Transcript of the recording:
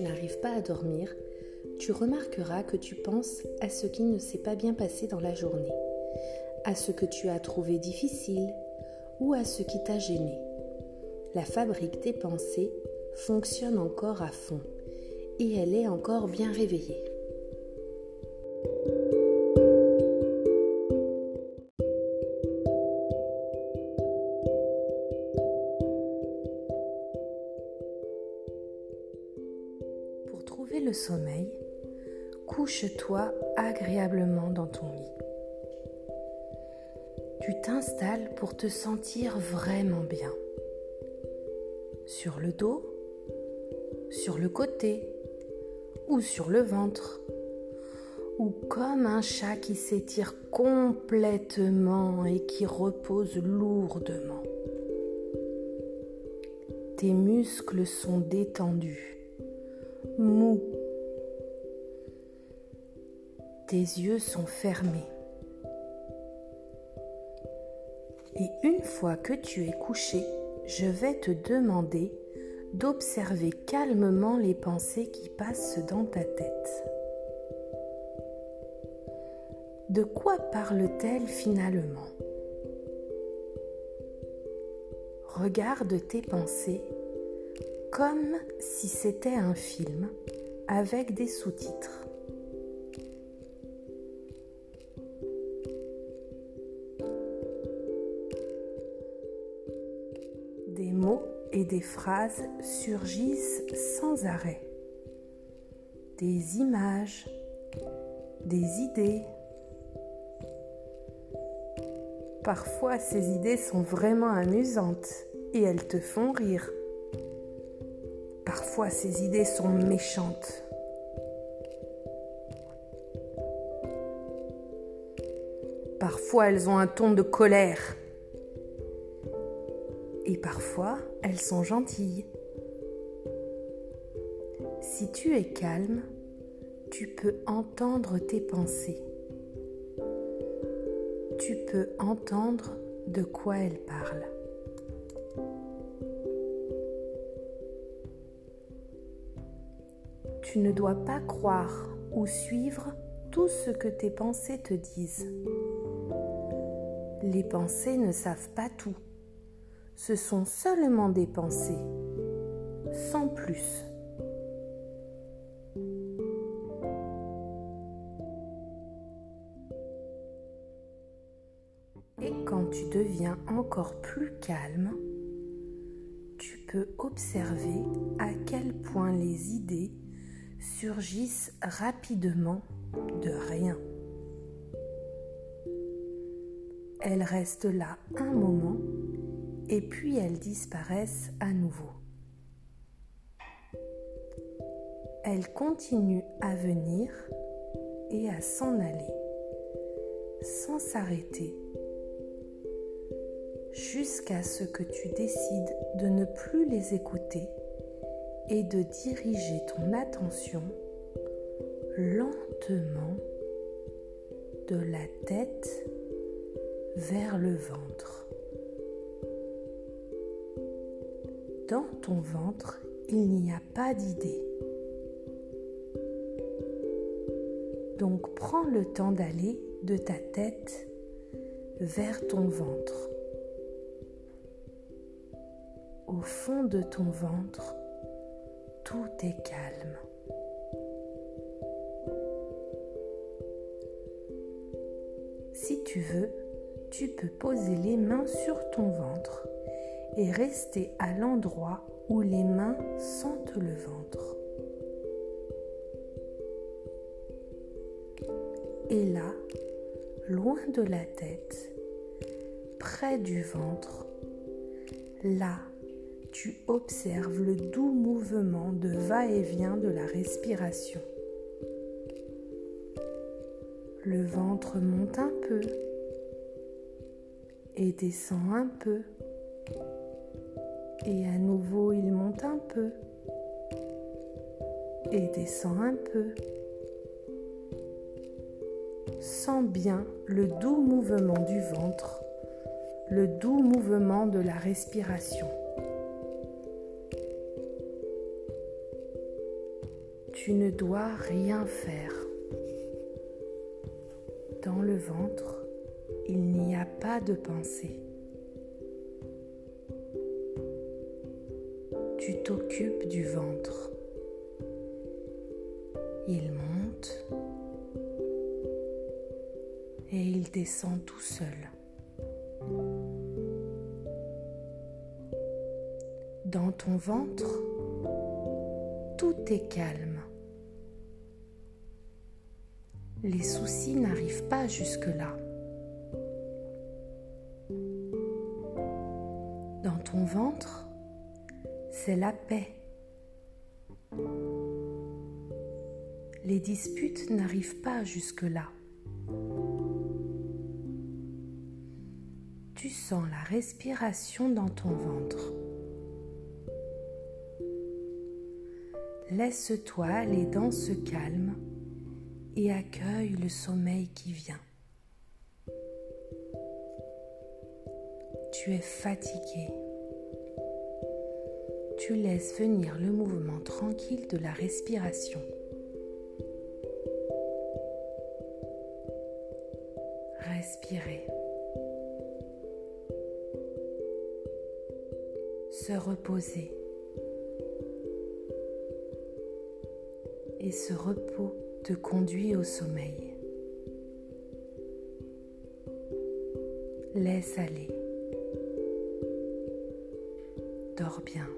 tu n'arrives pas à dormir, tu remarqueras que tu penses à ce qui ne s'est pas bien passé dans la journée, à ce que tu as trouvé difficile ou à ce qui t'a gêné. La fabrique des pensées fonctionne encore à fond et elle est encore bien réveillée. Sommeil, couche-toi agréablement dans ton lit. Tu t'installes pour te sentir vraiment bien. Sur le dos, sur le côté ou sur le ventre, ou comme un chat qui s'étire complètement et qui repose lourdement. Tes muscles sont détendus, mous. Tes yeux sont fermés. Et une fois que tu es couché, je vais te demander d'observer calmement les pensées qui passent dans ta tête. De quoi parle-t-elle finalement? Regarde tes pensées comme si c'était un film avec des sous-titres. Et des phrases surgissent sans arrêt. Des images, des idées. Parfois ces idées sont vraiment amusantes et elles te font rire. Parfois ces idées sont méchantes. Parfois elles ont un ton de colère. Et parfois elles sont gentilles. Si tu es calme, tu peux entendre tes pensées. Tu peux entendre de quoi elles parlent. Tu ne dois pas croire ou suivre tout ce que tes pensées te disent. Les pensées ne savent pas tout. Ce sont seulement des pensées, sans plus. Et quand tu deviens encore plus calme, tu peux observer à quel point les idées surgissent rapidement de rien. Elles restent là un moment et puis elles disparaissent à nouveau. Elles continuent à venir et à s'en aller sans s'arrêter jusqu'à ce que tu décides de ne plus les écouter et de diriger ton attention lentement de la tête vers le ventre. Dans ton ventre, il n'y a pas d'idée. Donc prends le temps d'aller de ta tête vers ton ventre. Au fond de ton ventre, tout est calme. Si tu veux, tu peux poser les mains sur ton ventre et rester à l'endroit où les mains sentent le ventre. Et là, loin de la tête, près du ventre, là, tu observes le doux mouvement de va-et-vient de la respiration. Le ventre monte un peu et descend un peu. Et à nouveau, il monte un peu et descend un peu. Sens bien le doux mouvement du ventre, le doux mouvement de la respiration. Tu ne dois rien faire. Dans le ventre, il n'y a pas de pensée. Tu t'occupes du ventre. Il monte et il descend tout seul. Dans ton ventre, tout est calme. Les soucis n'arrivent pas jusque-là. Dans ton ventre, c'est la paix. Les disputes n'arrivent pas jusque-là. Tu sens la respiration dans ton ventre. Laisse-toi aller dans ce calme et accueille le sommeil qui vient. Tu es fatigué. Tu laisses venir le mouvement tranquille de la respiration. Respirez. Se reposer. et ce repos te conduit au sommeil. Laisse aller. Dors bien.